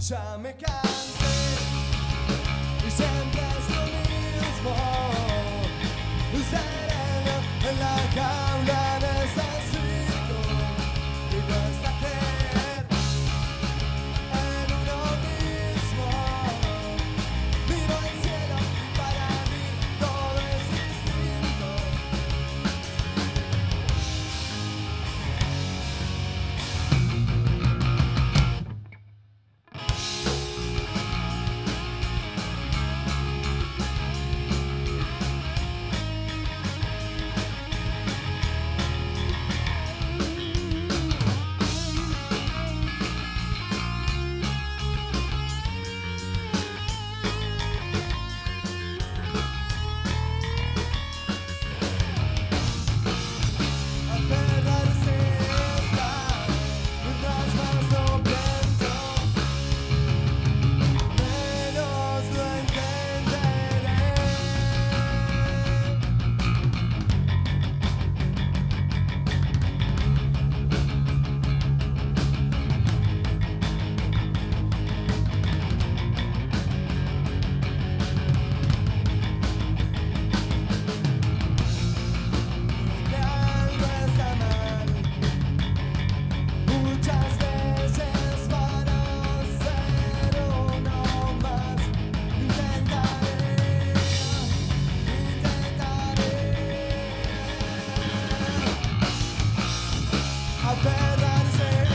ya me cansé y siempre bad that is there.